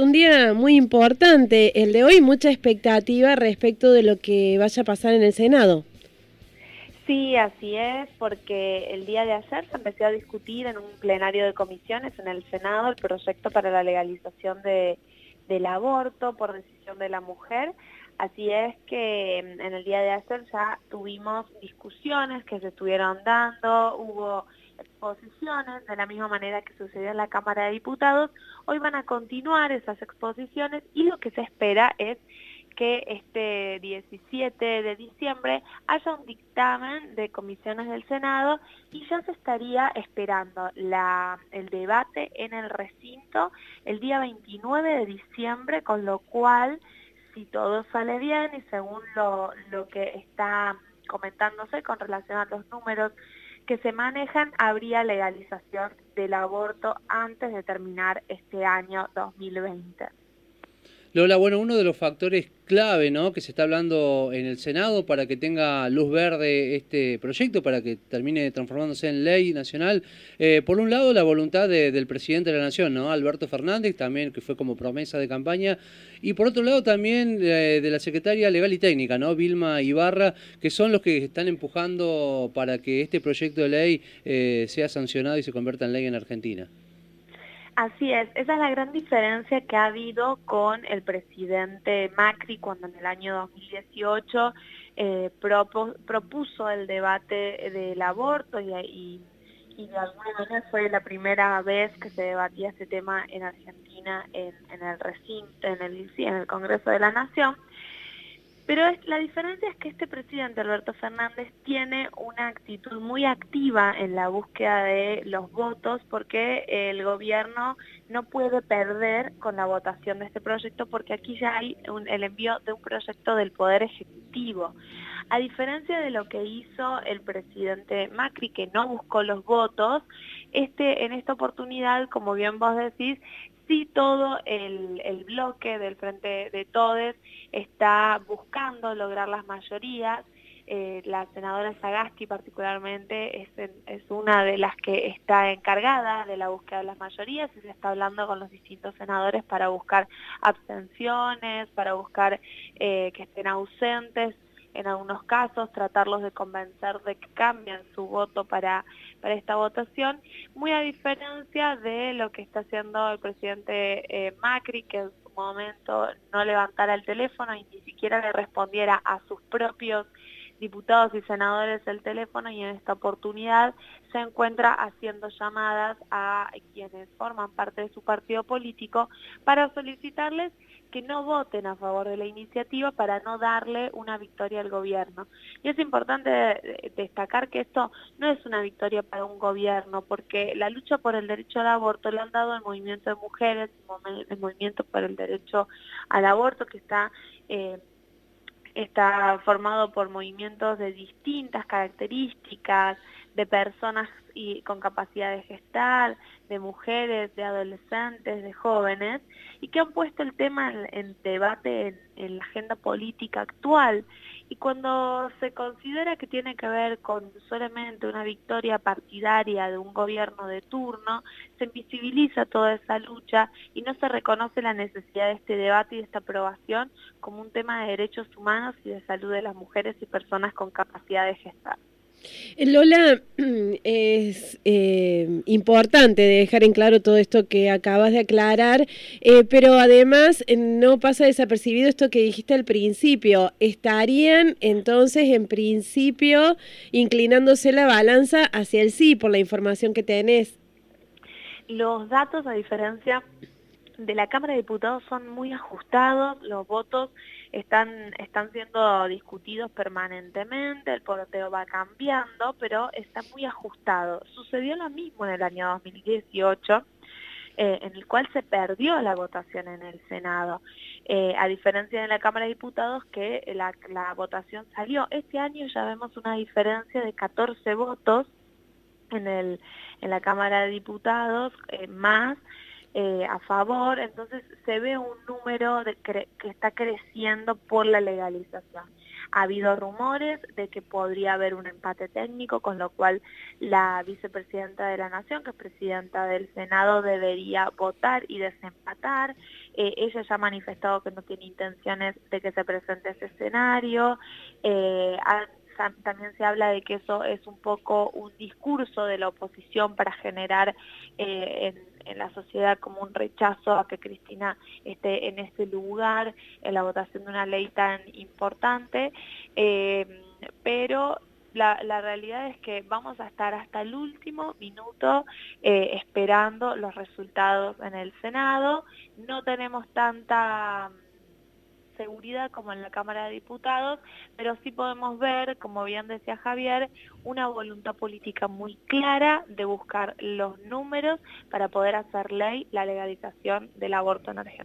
Un día muy importante, el de hoy, mucha expectativa respecto de lo que vaya a pasar en el Senado. Sí, así es, porque el día de ayer se empezó a discutir en un plenario de comisiones en el Senado el proyecto para la legalización de, del aborto por decisión de la mujer. Así es que mm, en el día de ayer ya tuvimos discusiones que se estuvieron dando, hubo exposiciones, de la misma manera que sucedió en la Cámara de Diputados. Hoy van a continuar esas exposiciones y lo que se espera es que este 17 de diciembre haya un dictamen de comisiones del Senado y ya se estaría esperando la, el debate en el recinto el día 29 de diciembre, con lo cual, si todo sale bien y según lo, lo que está comentándose con relación a los números que se manejan, habría legalización del aborto antes de terminar este año 2020. Lola, bueno, uno de los factores clave ¿no? que se está hablando en el Senado para que tenga luz verde este proyecto, para que termine transformándose en ley nacional. Eh, por un lado, la voluntad del presidente de la Nación, ¿no? Alberto Fernández, también que fue como promesa de campaña, y por otro lado también eh, de la secretaria legal y técnica, ¿no? Vilma Ibarra, que son los que están empujando para que este proyecto de ley eh, sea sancionado y se convierta en ley en Argentina. Así es, esa es la gran diferencia que ha habido con el presidente Macri cuando en el año 2018 eh, propuso el debate del aborto y, de alguna manera fue la primera vez que se debatía este tema en Argentina en, el recinto, en el, en el Congreso de la Nación. Pero la diferencia es que este presidente, Alberto Fernández, tiene una actitud muy activa en la búsqueda de los votos porque el gobierno no puede perder con la votación de este proyecto porque aquí ya hay el envío de un proyecto del Poder Ejecutivo. A diferencia de lo que hizo el presidente Macri, que no buscó los votos, este, en esta oportunidad, como bien vos decís, sí todo el, bloque del Frente de Todes está buscando lograr las mayorías. Eh, la senadora Sagasti particularmente es, es, una de las que está encargada de la búsqueda de las mayorías y se está hablando con los distintos senadores para buscar abstenciones, para buscar eh, que estén ausentes en algunos casos, tratarlos de convencer de que cambien su voto para, para esta votación, muy a diferencia de lo que está haciendo el presidente eh, Macri, que en su momento no levantara el teléfono y ni siquiera le respondiera a sus propios diputados y senadores el teléfono y en esta oportunidad se encuentra haciendo llamadas a quienes forman parte de su partido político para solicitarles que no voten a favor de la iniciativa para no darle una victoria al gobierno. Y es importante destacar que esto no es una victoria para un gobierno, porque la lucha por el derecho al aborto la han dado el movimiento de mujeres, el movimiento por el derecho al aborto que está... Eh, está formado por movimientos de distintas características, de personas y con capacidad de gestar, de mujeres, de adolescentes, de jóvenes, y que han puesto el tema en, debate en, la agenda política actual. Y cuando se considera que tiene que ver con solamente una victoria partidaria de un gobierno de turno, se invisibiliza toda esa lucha y no se reconoce la necesidad de este debate y de esta aprobación como un tema de derechos humanos y de salud de las mujeres y personas con capacidad de gestar. Eh, Lola, es eh, importante dejar en claro todo esto que acabas de aclarar, eh, pero además no pasa desapercibido esto que dijiste al principio. ¿Estarían entonces en principio inclinándose la balanza hacia el sí por la información que tenés? Los datos, a diferencia de la Cámara de Diputados, son muy ajustados, los votos están, están siendo discutidos permanentemente, el porteo va cambiando, pero está muy ajustado. Sucedió lo mismo en el año 2018, eh, en el cual se perdió la votación en el Senado, eh, a diferencia de la Cámara de Diputados que la, votación salió. Este año ya vemos una diferencia de 14 votos en, el, en la Cámara de Diputados, eh, más eh, a favor, entonces se ve un número de que está creciendo por la legalización. Ha habido rumores de que podría haber un empate técnico, con lo cual la vicepresidenta de la Nación, que es presidenta del Senado, debería votar y desempatar. Eh, ella ya ha manifestado que no tiene intenciones de que se presente ese escenario. Eh, también se habla de que eso es un poco un discurso de la oposición para generar eh, la sociedad como un rechazo a que Cristina esté en ese lugar, en la votación de una ley tan importante, eh, pero la, realidad es que vamos a estar hasta el último minuto eh, esperando los resultados en el Senado, no tenemos tanta seguridad como en la Cámara de Diputados, pero sí podemos ver, como bien decía Javier, una voluntad política muy clara de buscar los números para poder hacer ley la legalización del aborto en Argentina.